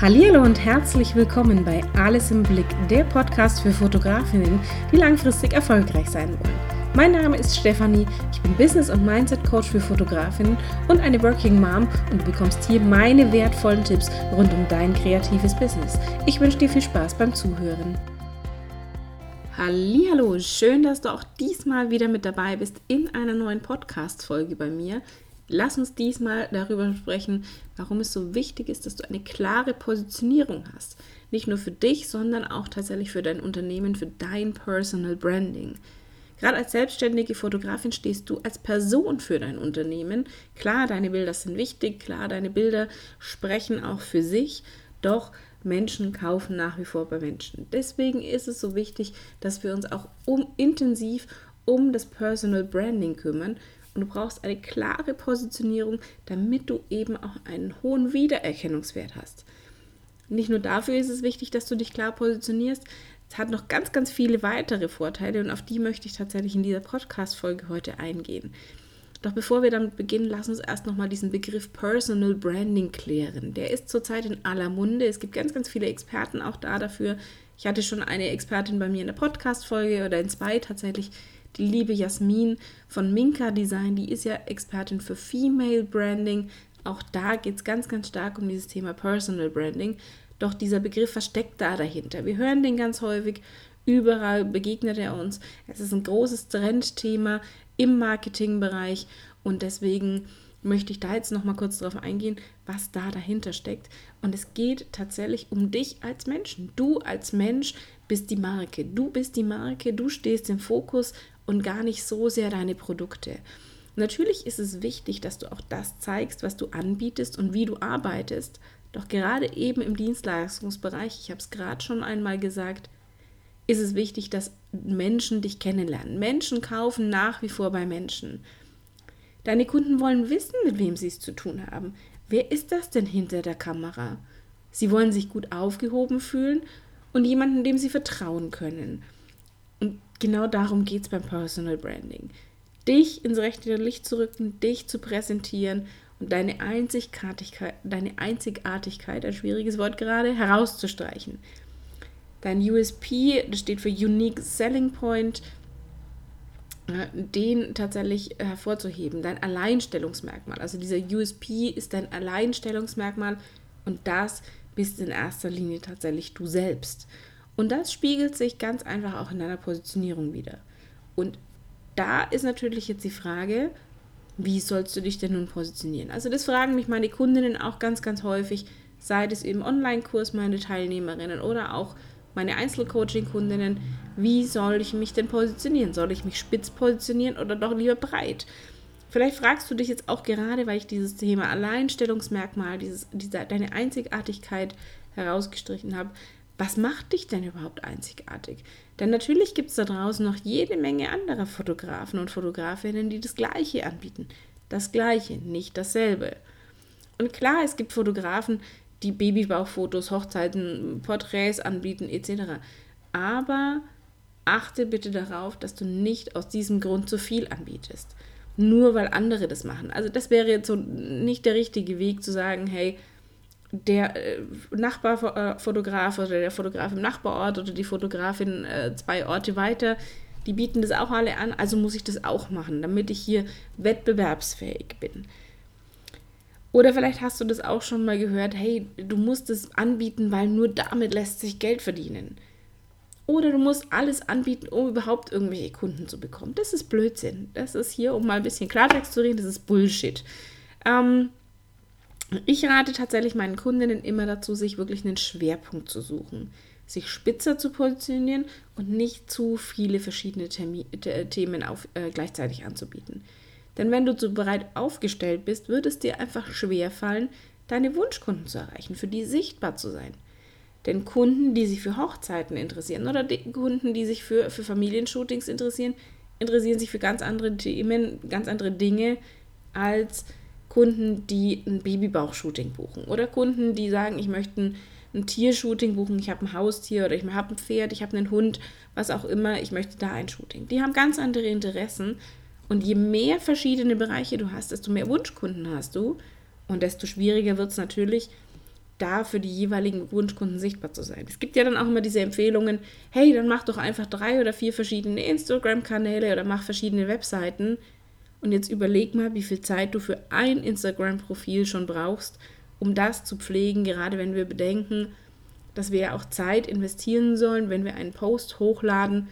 Hallo und herzlich willkommen bei Alles im Blick, der Podcast für Fotografinnen, die langfristig erfolgreich sein wollen. Mein Name ist Stefanie, ich bin Business- und Mindset-Coach für Fotografinnen und eine Working Mom und du bekommst hier meine wertvollen Tipps rund um dein kreatives Business. Ich wünsche dir viel Spaß beim Zuhören. Hallo, schön, dass du auch diesmal wieder mit dabei bist in einer neuen Podcast-Folge bei mir. Lass uns diesmal darüber sprechen, warum es so wichtig ist, dass du eine klare Positionierung hast. Nicht nur für dich, sondern auch tatsächlich für dein Unternehmen, für dein Personal Branding. Gerade als selbstständige Fotografin stehst du als Person für dein Unternehmen. Klar, deine Bilder sind wichtig, klar, deine Bilder sprechen auch für sich, doch Menschen kaufen nach wie vor bei Menschen. Deswegen ist es so wichtig, dass wir uns auch um, intensiv um das Personal Branding kümmern und du brauchst eine klare Positionierung, damit du eben auch einen hohen Wiedererkennungswert hast. Nicht nur dafür ist es wichtig, dass du dich klar positionierst, es hat noch ganz, ganz viele weitere Vorteile und auf die möchte ich tatsächlich in dieser Podcast-Folge heute eingehen. Doch bevor wir damit beginnen, lass uns erst nochmal diesen Begriff Personal Branding klären. Der ist zurzeit in aller Munde. Es gibt ganz, ganz viele Experten auch da dafür. Ich hatte schon eine Expertin bei mir in der Podcast-Folge oder in zwei tatsächlich, die liebe Jasmin von Minka Design, die ist ja Expertin für Female Branding. Auch da geht es ganz, ganz stark um dieses Thema Personal Branding. Doch dieser Begriff versteckt da dahinter. Wir hören den ganz häufig, überall begegnet er uns. Es ist ein großes Trendthema im Marketingbereich und deswegen möchte ich da jetzt noch mal kurz darauf eingehen, was da dahinter steckt. Und es geht tatsächlich um dich als Menschen. Du als Mensch bist die Marke. Du bist die Marke, du stehst im Fokus und gar nicht so sehr deine Produkte. Natürlich ist es wichtig, dass du auch das zeigst, was du anbietest und wie du arbeitest. Doch gerade eben im Dienstleistungsbereich, ich habe es gerade schon einmal gesagt, ist es wichtig, dass Menschen dich kennenlernen. Menschen kaufen nach wie vor bei Menschen. Deine Kunden wollen wissen, mit wem sie es zu tun haben. Wer ist das denn hinter der Kamera? Sie wollen sich gut aufgehoben fühlen und jemanden, dem sie vertrauen können. Und genau darum geht es beim Personal Branding. Dich ins rechte Licht zu rücken, dich zu präsentieren und deine Einzigartigkeit, deine Einzigartigkeit, ein schwieriges Wort gerade, herauszustreichen. Dein USP, das steht für Unique Selling Point, äh, den tatsächlich hervorzuheben, dein Alleinstellungsmerkmal. Also dieser USP ist dein Alleinstellungsmerkmal und das bist in erster Linie tatsächlich du selbst. Und das spiegelt sich ganz einfach auch in deiner Positionierung wieder. Und da ist natürlich jetzt die Frage, wie sollst du dich denn nun positionieren? Also das fragen mich meine Kundinnen auch ganz, ganz häufig, sei es im Online-Kurs meine Teilnehmerinnen oder auch meine Einzelcoaching-Kundinnen, wie soll ich mich denn positionieren? Soll ich mich spitz positionieren oder doch lieber breit? Vielleicht fragst du dich jetzt auch gerade, weil ich dieses Thema Alleinstellungsmerkmal, dieses, diese, deine Einzigartigkeit herausgestrichen habe, was macht dich denn überhaupt einzigartig? Denn natürlich gibt es da draußen noch jede Menge anderer Fotografen und Fotografinnen, die das Gleiche anbieten. Das Gleiche, nicht dasselbe. Und klar, es gibt Fotografen, die Babybauchfotos, Hochzeiten, Porträts anbieten etc. Aber achte bitte darauf, dass du nicht aus diesem Grund zu viel anbietest. Nur weil andere das machen. Also das wäre jetzt so nicht der richtige Weg zu sagen, hey, der äh, Nachbarfotograf oder der Fotograf im Nachbarort oder die Fotografin äh, zwei Orte weiter, die bieten das auch alle an, also muss ich das auch machen, damit ich hier wettbewerbsfähig bin. Oder vielleicht hast du das auch schon mal gehört, hey, du musst es anbieten, weil nur damit lässt sich Geld verdienen. Oder du musst alles anbieten, um überhaupt irgendwelche Kunden zu bekommen. Das ist Blödsinn. Das ist hier, um mal ein bisschen Klartext zu reden, das ist Bullshit. Ähm, ich rate tatsächlich meinen Kundinnen immer dazu, sich wirklich einen Schwerpunkt zu suchen, sich spitzer zu positionieren und nicht zu viele verschiedene Termi Themen auf, äh, gleichzeitig anzubieten. Denn wenn du so breit aufgestellt bist, wird es dir einfach schwer fallen, deine Wunschkunden zu erreichen, für die sichtbar zu sein. Denn Kunden, die sich für Hochzeiten interessieren oder die Kunden, die sich für, für Familienshootings interessieren, interessieren sich für ganz andere Themen, ganz andere Dinge als Kunden, die ein Babybauch-Shooting buchen oder Kunden, die sagen, ich möchte ein, ein Tiershooting buchen, ich habe ein Haustier oder ich habe ein Pferd, ich habe einen Hund, was auch immer, ich möchte da ein Shooting. Die haben ganz andere Interessen und je mehr verschiedene Bereiche du hast, desto mehr Wunschkunden hast du und desto schwieriger wird es natürlich, da für die jeweiligen Wunschkunden sichtbar zu sein. Es gibt ja dann auch immer diese Empfehlungen, hey, dann mach doch einfach drei oder vier verschiedene Instagram-Kanäle oder mach verschiedene Webseiten. Und jetzt überleg mal, wie viel Zeit du für ein Instagram-Profil schon brauchst, um das zu pflegen, gerade wenn wir bedenken, dass wir ja auch Zeit investieren sollen, wenn wir einen Post hochladen,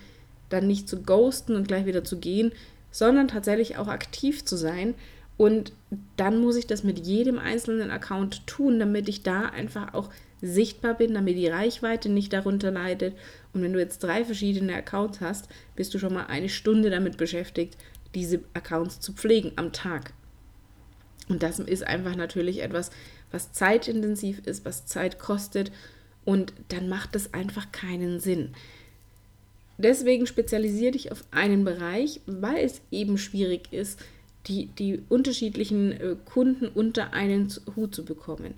dann nicht zu ghosten und gleich wieder zu gehen, sondern tatsächlich auch aktiv zu sein. Und dann muss ich das mit jedem einzelnen Account tun, damit ich da einfach auch sichtbar bin, damit die Reichweite nicht darunter leidet. Und wenn du jetzt drei verschiedene Accounts hast, bist du schon mal eine Stunde damit beschäftigt, diese Accounts zu pflegen am Tag. Und das ist einfach natürlich etwas, was zeitintensiv ist, was Zeit kostet und dann macht es einfach keinen Sinn. Deswegen spezialisiere dich auf einen Bereich, weil es eben schwierig ist, die, die unterschiedlichen äh, Kunden unter einen Hut zu bekommen.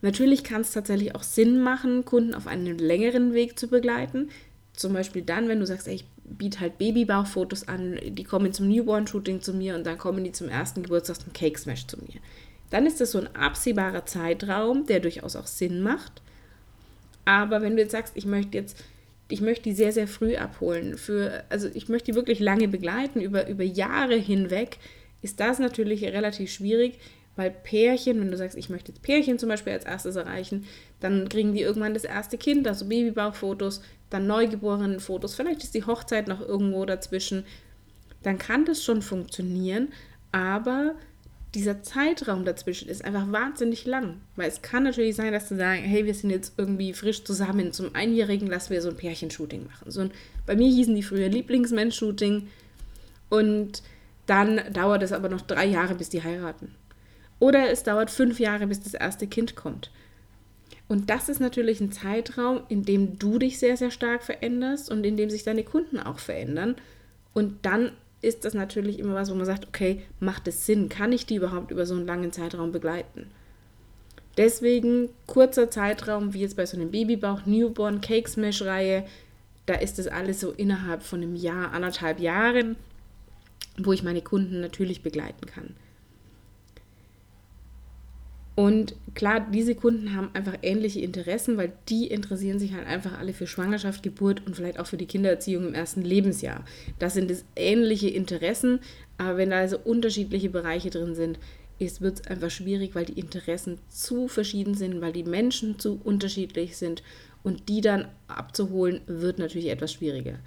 Natürlich kann es tatsächlich auch Sinn machen, Kunden auf einen längeren Weg zu begleiten. Zum Beispiel dann, wenn du sagst, ey, ich biete halt Babybauchfotos an, die kommen zum Newborn-Shooting zu mir und dann kommen die zum ersten Geburtstag zum Cake Smash zu mir. Dann ist das so ein absehbarer Zeitraum, der durchaus auch Sinn macht. Aber wenn du jetzt sagst, ich möchte jetzt ich möchte die sehr, sehr früh abholen. Für, also ich möchte die wirklich lange begleiten, über, über Jahre hinweg, ist das natürlich relativ schwierig, weil Pärchen, wenn du sagst, ich möchte jetzt Pärchen zum Beispiel als erstes erreichen, dann kriegen die irgendwann das erste Kind, also Babybauchfotos, dann neugeborenen Fotos, vielleicht ist die Hochzeit noch irgendwo dazwischen. Dann kann das schon funktionieren, aber dieser Zeitraum dazwischen ist einfach wahnsinnig lang. Weil es kann natürlich sein, dass du sagst, hey, wir sind jetzt irgendwie frisch zusammen. Zum Einjährigen lassen wir so ein Pärchenshooting machen. So ein, bei mir hießen die früher Lieblingsmensch-Shooting. Und dann dauert es aber noch drei Jahre, bis die heiraten. Oder es dauert fünf Jahre, bis das erste Kind kommt. Und das ist natürlich ein Zeitraum, in dem du dich sehr, sehr stark veränderst und in dem sich deine Kunden auch verändern. Und dann ist das natürlich immer was, wo man sagt, okay, macht es Sinn? Kann ich die überhaupt über so einen langen Zeitraum begleiten? Deswegen kurzer Zeitraum, wie jetzt bei so einem Babybauch, Newborn, Cake Smash Reihe, da ist das alles so innerhalb von einem Jahr, anderthalb Jahren, wo ich meine Kunden natürlich begleiten kann. Und klar, diese Kunden haben einfach ähnliche Interessen, weil die interessieren sich halt einfach alle für Schwangerschaft, Geburt und vielleicht auch für die Kindererziehung im ersten Lebensjahr. Das sind es ähnliche Interessen, aber wenn da also unterschiedliche Bereiche drin sind, wird es einfach schwierig, weil die Interessen zu verschieden sind, weil die Menschen zu unterschiedlich sind und die dann abzuholen, wird natürlich etwas schwieriger.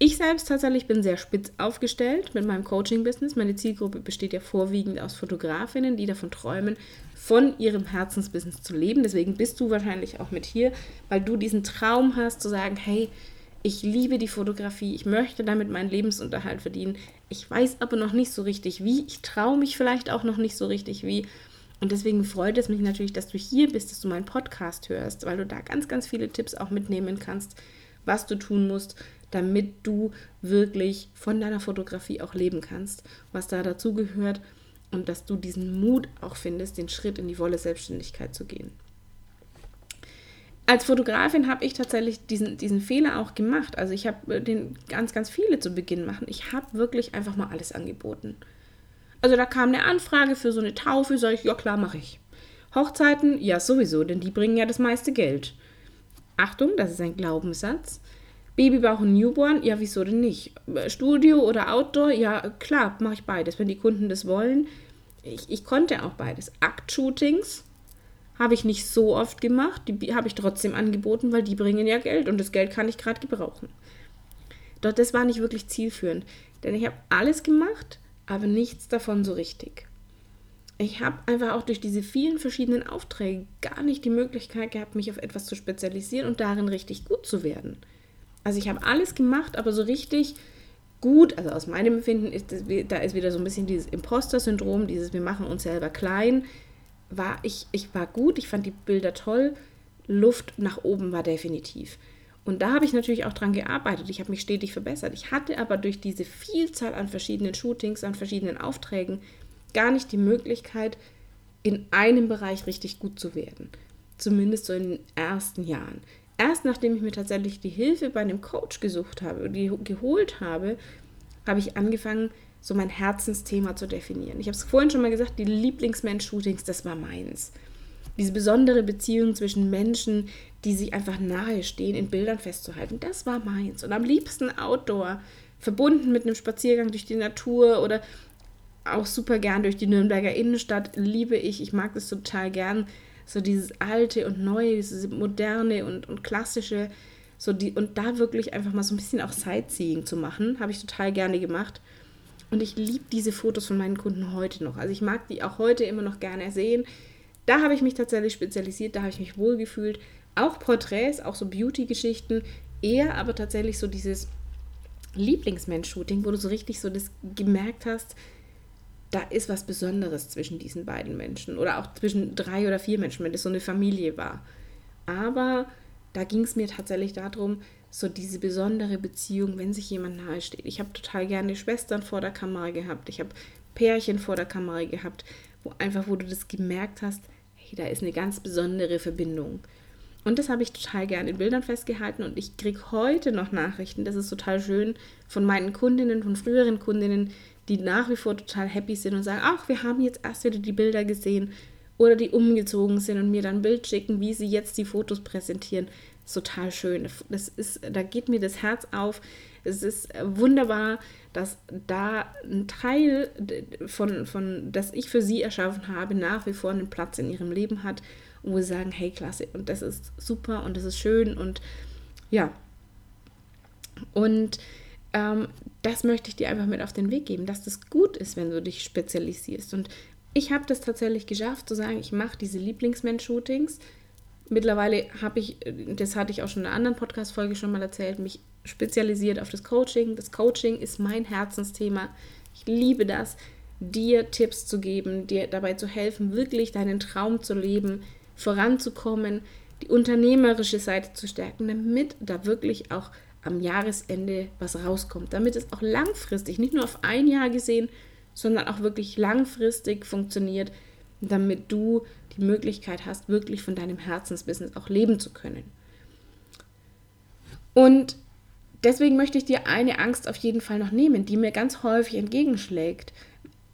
Ich selbst tatsächlich bin sehr spitz aufgestellt mit meinem Coaching-Business. Meine Zielgruppe besteht ja vorwiegend aus Fotografinnen, die davon träumen, von ihrem Herzensbusiness zu leben. Deswegen bist du wahrscheinlich auch mit hier, weil du diesen Traum hast zu sagen, hey, ich liebe die Fotografie, ich möchte damit meinen Lebensunterhalt verdienen. Ich weiß aber noch nicht so richtig wie. Ich traue mich vielleicht auch noch nicht so richtig wie. Und deswegen freut es mich natürlich, dass du hier bist, dass du meinen Podcast hörst, weil du da ganz, ganz viele Tipps auch mitnehmen kannst, was du tun musst, damit du wirklich von deiner Fotografie auch leben kannst, was da dazu gehört und dass du diesen Mut auch findest, den Schritt in die volle Selbstständigkeit zu gehen. Als Fotografin habe ich tatsächlich diesen, diesen Fehler auch gemacht. Also ich habe äh, den ganz, ganz viele zu Beginn machen. Ich habe wirklich einfach mal alles angeboten. Also da kam eine Anfrage für so eine Taufe, sage ich, ja klar, mache ich. Hochzeiten, ja sowieso, denn die bringen ja das meiste Geld. Achtung, das ist ein Glaubenssatz. Babybauch und Newborn, ja, wieso denn nicht? Studio oder Outdoor, ja, klar, mache ich beides, wenn die Kunden das wollen. Ich, ich konnte auch beides. Akt-Shootings habe ich nicht so oft gemacht, die habe ich trotzdem angeboten, weil die bringen ja Geld und das Geld kann ich gerade gebrauchen. Doch das war nicht wirklich zielführend, denn ich habe alles gemacht, aber nichts davon so richtig. Ich habe einfach auch durch diese vielen verschiedenen Aufträge gar nicht die Möglichkeit gehabt, mich auf etwas zu spezialisieren und darin richtig gut zu werden. Also ich habe alles gemacht, aber so richtig gut, also aus meinem Empfinden ist das, da ist wieder so ein bisschen dieses Imposter-Syndrom, dieses wir machen uns selber klein. War ich, ich war gut, ich fand die Bilder toll, Luft nach oben war definitiv. Und da habe ich natürlich auch dran gearbeitet. Ich habe mich stetig verbessert. Ich hatte aber durch diese Vielzahl an verschiedenen Shootings, an verschiedenen Aufträgen gar nicht die Möglichkeit, in einem Bereich richtig gut zu werden. Zumindest so in den ersten Jahren erst nachdem ich mir tatsächlich die Hilfe bei einem Coach gesucht habe, die geholt habe, habe ich angefangen, so mein Herzensthema zu definieren. Ich habe es vorhin schon mal gesagt, die Lieblingsmensch-Shootings, das war meins. diese besondere Beziehung zwischen Menschen, die sich einfach nahe stehen, in Bildern festzuhalten. Das war meins. Und am liebsten Outdoor, verbunden mit einem Spaziergang durch die Natur oder auch super gern durch die Nürnberger Innenstadt. Liebe ich. Ich mag das total gern. So dieses alte und neue, dieses moderne und, und klassische. So die, und da wirklich einfach mal so ein bisschen auch Sightseeing zu machen, habe ich total gerne gemacht. Und ich liebe diese Fotos von meinen Kunden heute noch. Also ich mag die auch heute immer noch gerne sehen. Da habe ich mich tatsächlich spezialisiert, da habe ich mich wohlgefühlt. Auch Porträts, auch so Beauty-Geschichten, eher aber tatsächlich so dieses Lieblingsmensch-Shooting, wo du so richtig so das gemerkt hast, da ist was Besonderes zwischen diesen beiden Menschen oder auch zwischen drei oder vier Menschen, wenn das so eine Familie war. Aber da ging es mir tatsächlich darum, so diese besondere Beziehung, wenn sich jemand nahe steht. Ich habe total gerne Schwestern vor der Kamera gehabt, ich habe Pärchen vor der Kamera gehabt, wo einfach, wo du das gemerkt hast, hey, da ist eine ganz besondere Verbindung. Und das habe ich total gerne in Bildern festgehalten und ich kriege heute noch Nachrichten, das ist total schön, von meinen Kundinnen, von früheren Kundinnen, die nach wie vor total happy sind und sagen, ach, wir haben jetzt erst wieder die Bilder gesehen oder die umgezogen sind und mir dann ein Bild schicken, wie sie jetzt die Fotos präsentieren. Ist total schön. Das ist, da geht mir das Herz auf. Es ist wunderbar, dass da ein Teil von, von, das ich für sie erschaffen habe, nach wie vor einen Platz in ihrem Leben hat, wo sie sagen, hey, klasse, und das ist super und das ist schön und ja. Und ähm, das möchte ich dir einfach mit auf den Weg geben, dass das gut ist, wenn du dich spezialisierst. Und ich habe das tatsächlich geschafft, zu sagen, ich mache diese Lieblingsmensch-Shootings. Mittlerweile habe ich, das hatte ich auch schon in einer anderen Podcast-Folge schon mal erzählt, mich spezialisiert auf das Coaching. Das Coaching ist mein Herzensthema. Ich liebe das, dir Tipps zu geben, dir dabei zu helfen, wirklich deinen Traum zu leben, voranzukommen, die unternehmerische Seite zu stärken, damit da wirklich auch am Jahresende was rauskommt, damit es auch langfristig, nicht nur auf ein Jahr gesehen, sondern auch wirklich langfristig funktioniert, damit du die Möglichkeit hast, wirklich von deinem Herzensbusiness auch leben zu können. Und deswegen möchte ich dir eine Angst auf jeden Fall noch nehmen, die mir ganz häufig entgegenschlägt.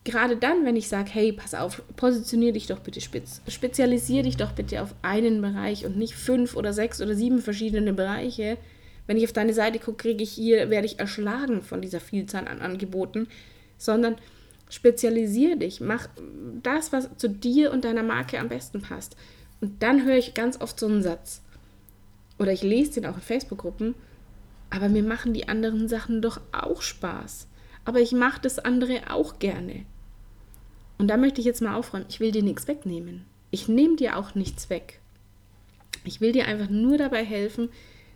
Gerade dann, wenn ich sage, hey, pass auf, positionier dich doch bitte spitz, spezialisier dich doch bitte auf einen Bereich und nicht fünf oder sechs oder sieben verschiedene Bereiche, wenn ich auf deine Seite gucke, kriege ich hier, werde ich erschlagen von dieser Vielzahl an Angeboten, sondern spezialisiere dich, mach das, was zu dir und deiner Marke am besten passt. Und dann höre ich ganz oft so einen Satz. Oder ich lese den auch in Facebook-Gruppen, aber mir machen die anderen Sachen doch auch Spaß. Aber ich mache das andere auch gerne. Und da möchte ich jetzt mal aufräumen, ich will dir nichts wegnehmen. Ich nehme dir auch nichts weg. Ich will dir einfach nur dabei helfen,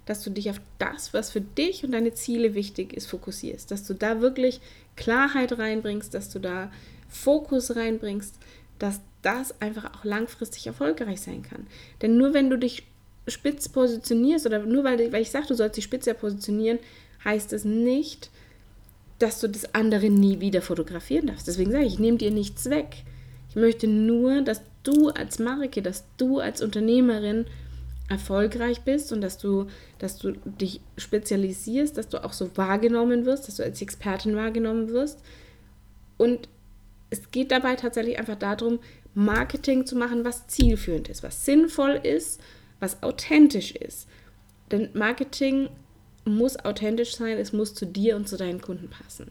dass du dich auf das, was für dich und deine Ziele wichtig ist, fokussierst. Dass du da wirklich Klarheit reinbringst, dass du da Fokus reinbringst, dass das einfach auch langfristig erfolgreich sein kann. Denn nur wenn du dich spitz positionierst oder nur weil, weil ich sage, du sollst dich spitzer positionieren, heißt es nicht, dass du das andere nie wieder fotografieren darfst. Deswegen sage ich, ich nehme dir nichts weg. Ich möchte nur, dass du als Marke, dass du als Unternehmerin erfolgreich bist und dass du, dass du dich spezialisierst, dass du auch so wahrgenommen wirst, dass du als Expertin wahrgenommen wirst. Und es geht dabei tatsächlich einfach darum, Marketing zu machen, was zielführend ist, was sinnvoll ist, was authentisch ist. Denn Marketing muss authentisch sein, es muss zu dir und zu deinen Kunden passen.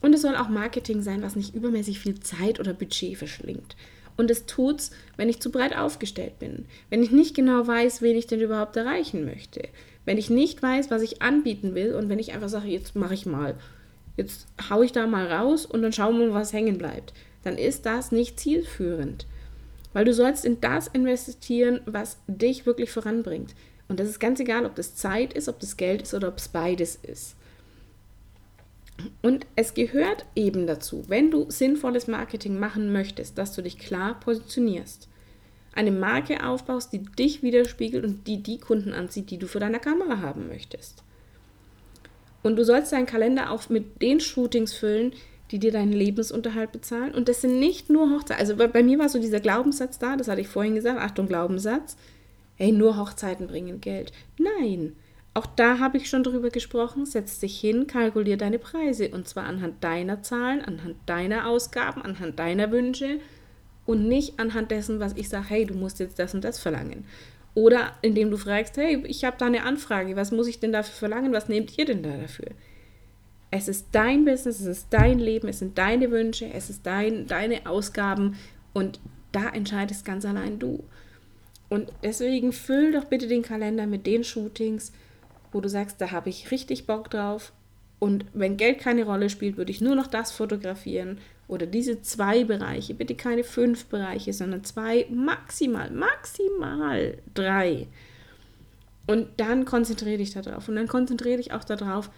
Und es soll auch Marketing sein, was nicht übermäßig viel Zeit oder Budget verschlingt. Und es tut's, wenn ich zu breit aufgestellt bin, wenn ich nicht genau weiß, wen ich denn überhaupt erreichen möchte, wenn ich nicht weiß, was ich anbieten will und wenn ich einfach sage, jetzt mache ich mal, jetzt haue ich da mal raus und dann schauen wir mal, was hängen bleibt, dann ist das nicht zielführend. Weil du sollst in das investieren, was dich wirklich voranbringt. Und das ist ganz egal, ob das Zeit ist, ob das Geld ist oder ob es beides ist. Und es gehört eben dazu, wenn du sinnvolles Marketing machen möchtest, dass du dich klar positionierst. Eine Marke aufbaust, die dich widerspiegelt und die die Kunden anzieht, die du für deine Kamera haben möchtest. Und du sollst deinen Kalender auch mit den Shootings füllen, die dir deinen Lebensunterhalt bezahlen. Und das sind nicht nur Hochzeiten. Also bei, bei mir war so dieser Glaubenssatz da, das hatte ich vorhin gesagt, Achtung, Glaubenssatz. Hey, nur Hochzeiten bringen Geld. Nein, auch da habe ich schon drüber gesprochen. Setz dich hin, kalkulier deine Preise und zwar anhand deiner Zahlen, anhand deiner Ausgaben, anhand deiner Wünsche und nicht anhand dessen, was ich sage, hey, du musst jetzt das und das verlangen. Oder indem du fragst, hey, ich habe da eine Anfrage, was muss ich denn dafür verlangen, was nehmt ihr denn da dafür? Es ist dein Business, es ist dein Leben, es sind deine Wünsche, es ist dein, deine Ausgaben und da entscheidest ganz allein du. Und deswegen füll doch bitte den Kalender mit den Shootings, wo du sagst, da habe ich richtig Bock drauf. Und wenn Geld keine Rolle spielt, würde ich nur noch das fotografieren oder diese zwei Bereiche, bitte keine fünf Bereiche, sondern zwei, maximal, maximal drei. Und dann konzentriere dich darauf. Und dann konzentriere dich auch darauf,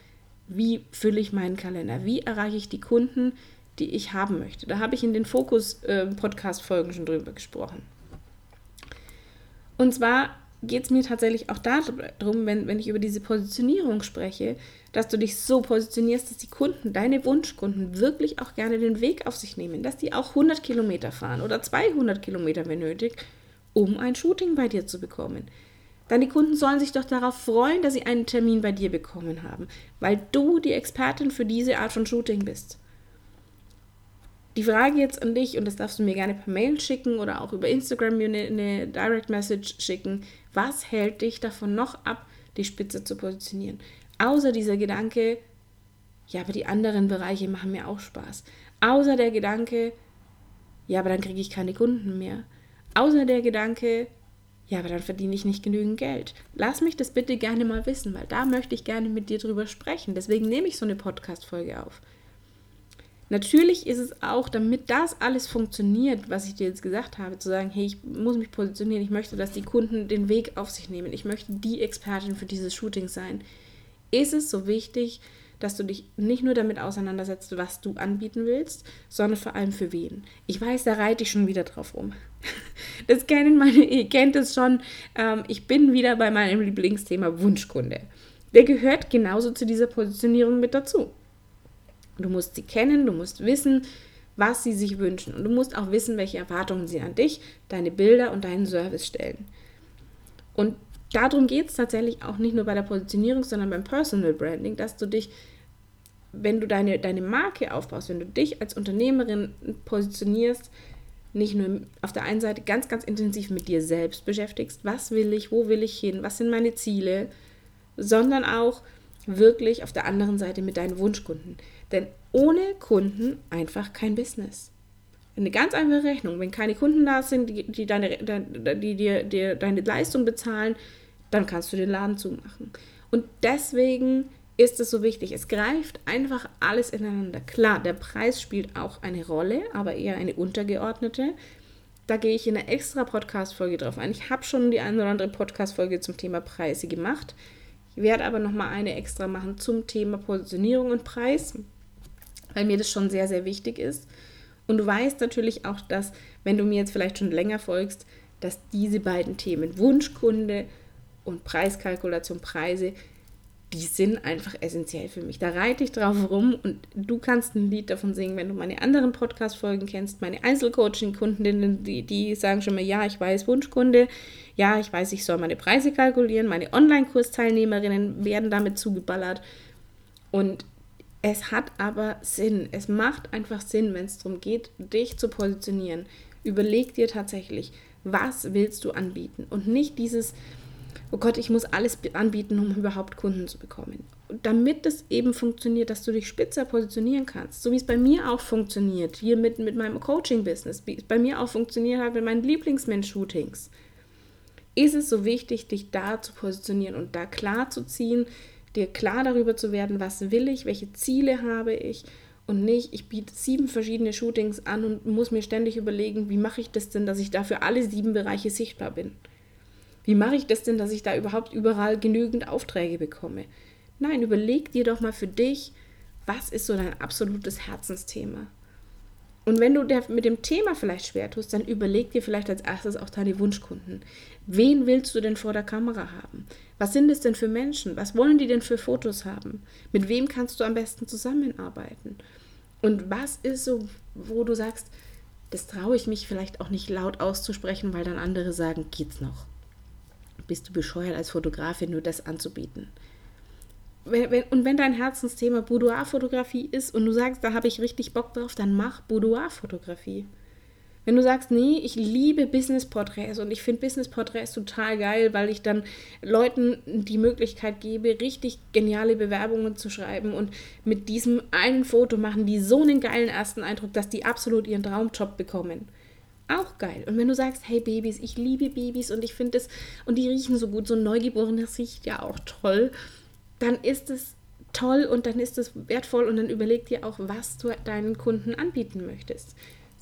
wie fülle ich meinen Kalender, wie erreiche ich die Kunden, die ich haben möchte. Da habe ich in den Fokus-Podcast-Folgen schon drüber gesprochen. Und zwar geht es mir tatsächlich auch darum, wenn, wenn ich über diese Positionierung spreche, dass du dich so positionierst, dass die Kunden, deine Wunschkunden, wirklich auch gerne den Weg auf sich nehmen, dass die auch 100 Kilometer fahren oder 200 Kilometer, wenn nötig, um ein Shooting bei dir zu bekommen. Deine Kunden sollen sich doch darauf freuen, dass sie einen Termin bei dir bekommen haben, weil du die Expertin für diese Art von Shooting bist. Die Frage jetzt an dich, und das darfst du mir gerne per Mail schicken oder auch über Instagram mir eine, Direct Message schicken, was hält dich davon noch ab, die Spitze zu positionieren? Außer dieser Gedanke, ja, aber die anderen Bereiche machen mir auch Spaß. Außer der Gedanke, ja, aber dann kriege ich keine Kunden mehr. Außer der Gedanke, ja, aber dann verdiene ich nicht genügend Geld. Lass mich das bitte gerne mal wissen, weil da möchte ich gerne mit dir drüber sprechen. Deswegen nehme ich so eine Podcast-Folge auf. Natürlich ist es auch, damit das alles funktioniert, was ich dir jetzt gesagt habe, zu sagen, hey, ich muss mich positionieren, ich möchte, dass die Kunden den Weg auf sich nehmen, ich möchte die Expertin für dieses Shooting sein, ist es so wichtig, dass du dich nicht nur damit auseinandersetzt, was du anbieten willst, sondern vor allem für wen. Ich weiß, da reite ich schon wieder drauf rum. Das kennen meine, ihr kennt es schon. Ähm, ich bin wieder bei meinem Lieblingsthema Wunschkunde. Der gehört genauso zu dieser Positionierung mit dazu. Du musst sie kennen, du musst wissen, was sie sich wünschen. Und du musst auch wissen, welche Erwartungen sie an dich, deine Bilder und deinen Service stellen. Und darum geht es tatsächlich auch nicht nur bei der Positionierung, sondern beim Personal Branding, dass du dich, wenn du deine, deine Marke aufbaust, wenn du dich als Unternehmerin positionierst, nicht nur auf der einen Seite ganz, ganz intensiv mit dir selbst beschäftigst, was will ich, wo will ich hin, was sind meine Ziele, sondern auch wirklich auf der anderen Seite mit deinen Wunschkunden. Denn ohne Kunden einfach kein Business. Eine ganz einfache Rechnung. Wenn keine Kunden da sind, die, die, deine, die dir, dir deine Leistung bezahlen, dann kannst du den Laden zumachen. Und deswegen ist es so wichtig. Es greift einfach alles ineinander. Klar, der Preis spielt auch eine Rolle, aber eher eine untergeordnete. Da gehe ich in einer extra Podcast-Folge drauf ein. Ich habe schon die eine oder andere Podcast-Folge zum Thema Preise gemacht. Ich werde aber nochmal eine extra machen zum Thema Positionierung und Preis, weil mir das schon sehr, sehr wichtig ist. Und du weißt natürlich auch, dass, wenn du mir jetzt vielleicht schon länger folgst, dass diese beiden Themen Wunschkunde und Preiskalkulation, Preise, die sind einfach essentiell für mich. Da reite ich drauf rum und du kannst ein Lied davon singen, wenn du meine anderen Podcast-Folgen kennst, meine Einzelcoaching-Kundinnen, die, die sagen schon mal, ja, ich weiß Wunschkunde, ja, ich weiß, ich soll meine Preise kalkulieren, meine Online-Kursteilnehmerinnen werden damit zugeballert. Und es hat aber Sinn. Es macht einfach Sinn, wenn es darum geht, dich zu positionieren. Überleg dir tatsächlich, was willst du anbieten und nicht dieses, oh Gott, ich muss alles anbieten, um überhaupt Kunden zu bekommen. Und damit es eben funktioniert, dass du dich spitzer positionieren kannst, so wie es bei mir auch funktioniert, hier mit, mit meinem Coaching-Business, wie es bei mir auch funktioniert hat mit meinen Lieblingsmensch-Shootings ist es so wichtig, dich da zu positionieren und da klar zu ziehen, dir klar darüber zu werden, was will ich, welche Ziele habe ich und nicht, ich biete sieben verschiedene Shootings an und muss mir ständig überlegen, wie mache ich das denn, dass ich da für alle sieben Bereiche sichtbar bin? Wie mache ich das denn, dass ich da überhaupt überall genügend Aufträge bekomme? Nein, überleg dir doch mal für dich, was ist so dein absolutes Herzensthema? Und wenn du mit dem Thema vielleicht schwer tust, dann überleg dir vielleicht als erstes auch deine Wunschkunden. Wen willst du denn vor der Kamera haben? Was sind es denn für Menschen? Was wollen die denn für Fotos haben? Mit wem kannst du am besten zusammenarbeiten? Und was ist so, wo du sagst, das traue ich mich vielleicht auch nicht laut auszusprechen, weil dann andere sagen, geht's noch? Bist du bescheuert als Fotografin, nur das anzubieten? und wenn dein Herzensthema Boudoir-Fotografie ist und du sagst, da habe ich richtig Bock drauf, dann mach Boudoir-Fotografie. Wenn du sagst, nee, ich liebe Business-Porträts und ich finde Business-Porträts total geil, weil ich dann Leuten die Möglichkeit gebe, richtig geniale Bewerbungen zu schreiben und mit diesem einen Foto machen die so einen geilen ersten Eindruck, dass die absolut ihren Traumjob bekommen. Auch geil. Und wenn du sagst, hey Babys, ich liebe Babys und ich finde es, und die riechen so gut, so ein Neugeborenes riecht ja auch toll, dann ist es toll und dann ist es wertvoll und dann überleg dir auch, was du deinen Kunden anbieten möchtest.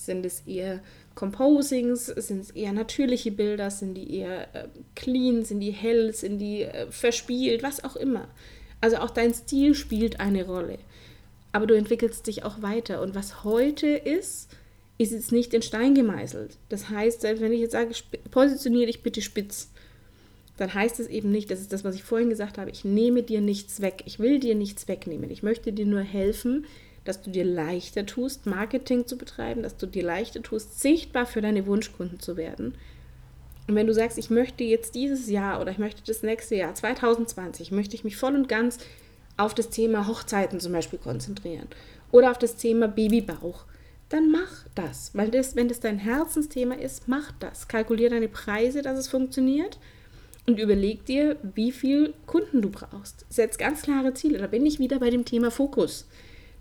Sind es eher Composings? Sind es eher natürliche Bilder? Sind die eher äh, clean? Sind die hell? Sind die äh, verspielt? Was auch immer. Also auch dein Stil spielt eine Rolle. Aber du entwickelst dich auch weiter. Und was heute ist, ist jetzt nicht in Stein gemeißelt. Das heißt, wenn ich jetzt sage, positioniere dich bitte spitz, dann heißt es eben nicht, das ist das, was ich vorhin gesagt habe, ich nehme dir nichts weg. Ich will dir nichts wegnehmen. Ich möchte dir nur helfen, dass du dir leichter tust, Marketing zu betreiben, dass du dir leichter tust, sichtbar für deine Wunschkunden zu werden. Und wenn du sagst, ich möchte jetzt dieses Jahr oder ich möchte das nächste Jahr, 2020, möchte ich mich voll und ganz auf das Thema Hochzeiten zum Beispiel konzentrieren oder auf das Thema Babybauch, dann mach das. Weil das, wenn das dein Herzensthema ist, mach das. Kalkulier deine Preise, dass es funktioniert und überleg dir, wie viel Kunden du brauchst. Setz ganz klare Ziele. Da bin ich wieder bei dem Thema Fokus.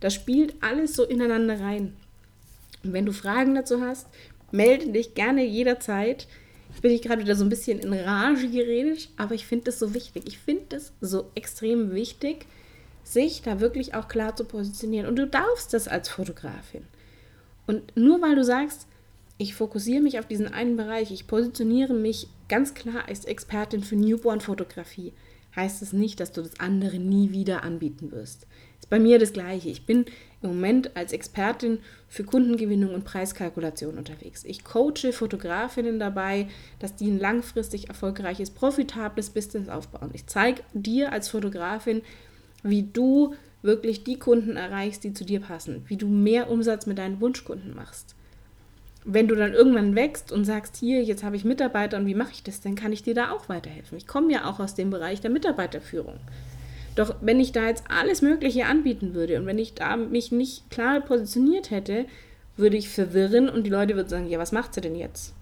Das spielt alles so ineinander rein. Und wenn du Fragen dazu hast, melde dich gerne jederzeit. Ich bin gerade wieder so ein bisschen in Rage geredet, aber ich finde das so wichtig. Ich finde das so extrem wichtig, sich da wirklich auch klar zu positionieren. Und du darfst das als Fotografin. Und nur weil du sagst, ich fokussiere mich auf diesen einen Bereich, ich positioniere mich ganz klar als Expertin für Newborn-Fotografie, heißt es nicht, dass du das andere nie wieder anbieten wirst. Ist bei mir das Gleiche. Ich bin im Moment als Expertin für Kundengewinnung und Preiskalkulation unterwegs. Ich coache Fotografinnen dabei, dass die ein langfristig erfolgreiches, profitables Business aufbauen. Ich zeige dir als Fotografin, wie du wirklich die Kunden erreichst, die zu dir passen, wie du mehr Umsatz mit deinen Wunschkunden machst. Wenn du dann irgendwann wächst und sagst, hier, jetzt habe ich Mitarbeiter und wie mache ich das, dann kann ich dir da auch weiterhelfen. Ich komme ja auch aus dem Bereich der Mitarbeiterführung. Doch wenn ich da jetzt alles Mögliche anbieten würde und wenn ich da mich nicht klar positioniert hätte, würde ich verwirren und die Leute würden sagen, ja, was macht sie denn jetzt?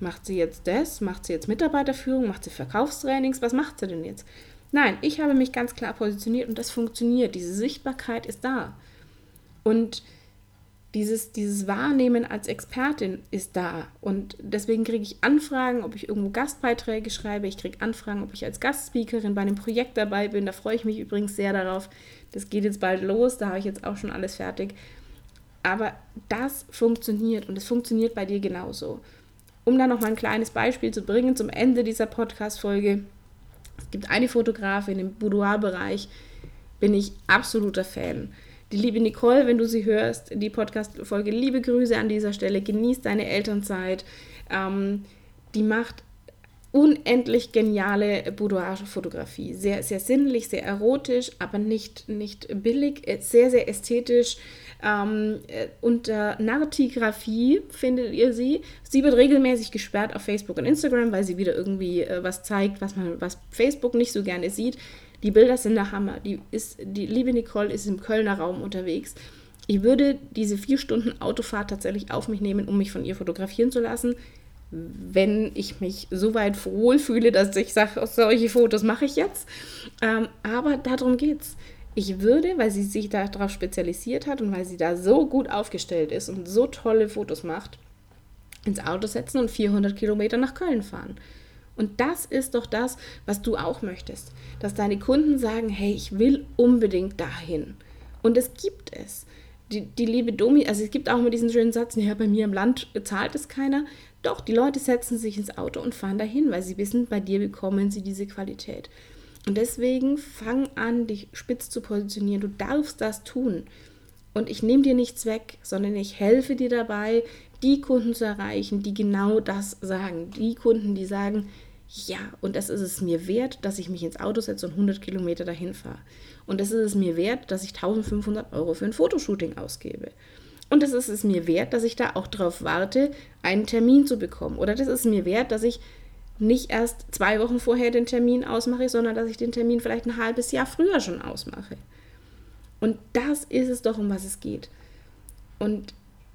Macht sie jetzt das? Macht sie jetzt Mitarbeiterführung? Macht sie Verkaufstrainings? Was macht sie denn jetzt? Nein, ich habe mich ganz klar positioniert und das funktioniert. Diese Sichtbarkeit ist da. Und dieses, dieses Wahrnehmen als Expertin ist da. Und deswegen kriege ich Anfragen, ob ich irgendwo Gastbeiträge schreibe. Ich kriege Anfragen, ob ich als Gastspeakerin bei einem Projekt dabei bin. Da freue ich mich übrigens sehr darauf. Das geht jetzt bald los. Da habe ich jetzt auch schon alles fertig. Aber das funktioniert und es funktioniert bei dir genauso. Um da nochmal ein kleines Beispiel zu bringen zum Ende dieser Podcast-Folge. Es gibt eine Fotografin im Boudoir-Bereich, bin ich absoluter Fan. Die liebe Nicole, wenn du sie hörst, die Podcast-Folge, liebe Grüße an dieser Stelle, genieß deine Elternzeit. Ähm, die macht unendlich geniale Boudoir-Fotografie. Sehr, sehr sinnlich, sehr erotisch, aber nicht, nicht billig, äh, sehr, sehr ästhetisch. Ähm, äh, unter Nartigraphie findet ihr sie. Sie wird regelmäßig gesperrt auf Facebook und Instagram, weil sie wieder irgendwie äh, was zeigt, was man, was Facebook nicht so gerne sieht. Die Bilder sind der Hammer. Die, ist, die liebe Nicole ist im Kölner Raum unterwegs. Ich würde diese vier Stunden Autofahrt tatsächlich auf mich nehmen, um mich von ihr fotografieren zu lassen, wenn ich mich so weit wohlfühle, dass ich sage, solche Fotos mache ich jetzt. Ähm, aber darum geht's. Ich würde, weil sie sich darauf spezialisiert hat und weil sie da so gut aufgestellt ist und so tolle Fotos macht, ins Auto setzen und 400 Kilometer nach Köln fahren. Und das ist doch das, was du auch möchtest. Dass deine Kunden sagen, hey, ich will unbedingt dahin. Und es gibt es. Die, die liebe Domi, also es gibt auch immer diesen schönen Satz, ja, bei mir im Land zahlt es keiner. Doch, die Leute setzen sich ins Auto und fahren dahin, weil sie wissen, bei dir bekommen sie diese Qualität. Und deswegen fang an, dich spitz zu positionieren. Du darfst das tun. Und ich nehme dir nichts weg, sondern ich helfe dir dabei, die Kunden zu erreichen, die genau das sagen. Die Kunden, die sagen, ja, und das ist es mir wert, dass ich mich ins Auto setze und 100 Kilometer dahin fahre. Und das ist es mir wert, dass ich 1500 Euro für ein Fotoshooting ausgebe. Und das ist es mir wert, dass ich da auch drauf warte, einen Termin zu bekommen. Oder das ist mir wert, dass ich nicht erst zwei Wochen vorher den Termin ausmache, sondern dass ich den Termin vielleicht ein halbes Jahr früher schon ausmache. Und das ist es doch, um was es geht. Und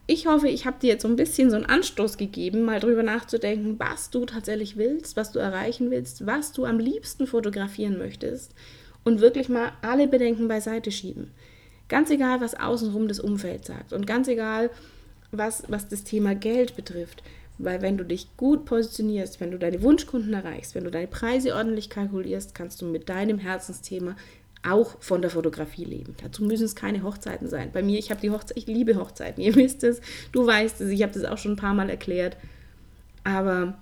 ich hoffe, ich habe dir jetzt so ein bisschen so einen Anstoß gegeben, mal drüber nachzudenken, was du tatsächlich willst, was du erreichen willst, was du am liebsten fotografieren möchtest und wirklich mal alle Bedenken beiseite schieben. Ganz egal, was außenrum das Umfeld sagt und ganz egal, was, was das Thema Geld betrifft. Weil wenn du dich gut positionierst, wenn du deine Wunschkunden erreichst, wenn du deine Preise ordentlich kalkulierst, kannst du mit deinem Herzensthema auch von der Fotografie leben. Dazu müssen es keine Hochzeiten sein. Bei mir, ich habe die Hochzeit, ich liebe Hochzeiten. Ihr wisst es, du weißt es, ich habe das auch schon ein paar Mal erklärt. Aber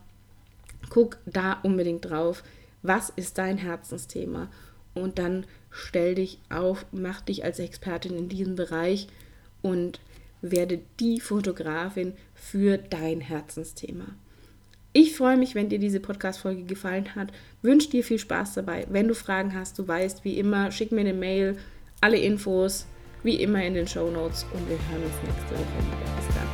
guck da unbedingt drauf, was ist dein Herzensthema? Und dann stell dich auf, mach dich als Expertin in diesem Bereich und werde die Fotografin für dein Herzensthema. Ich freue mich, wenn dir diese Podcast-Folge gefallen hat. Wünsche dir viel Spaß dabei. Wenn du Fragen hast, du weißt, wie immer, schick mir eine Mail. Alle Infos, wie immer, in den Show Notes. Und wir hören uns nächste Woche wieder. Bis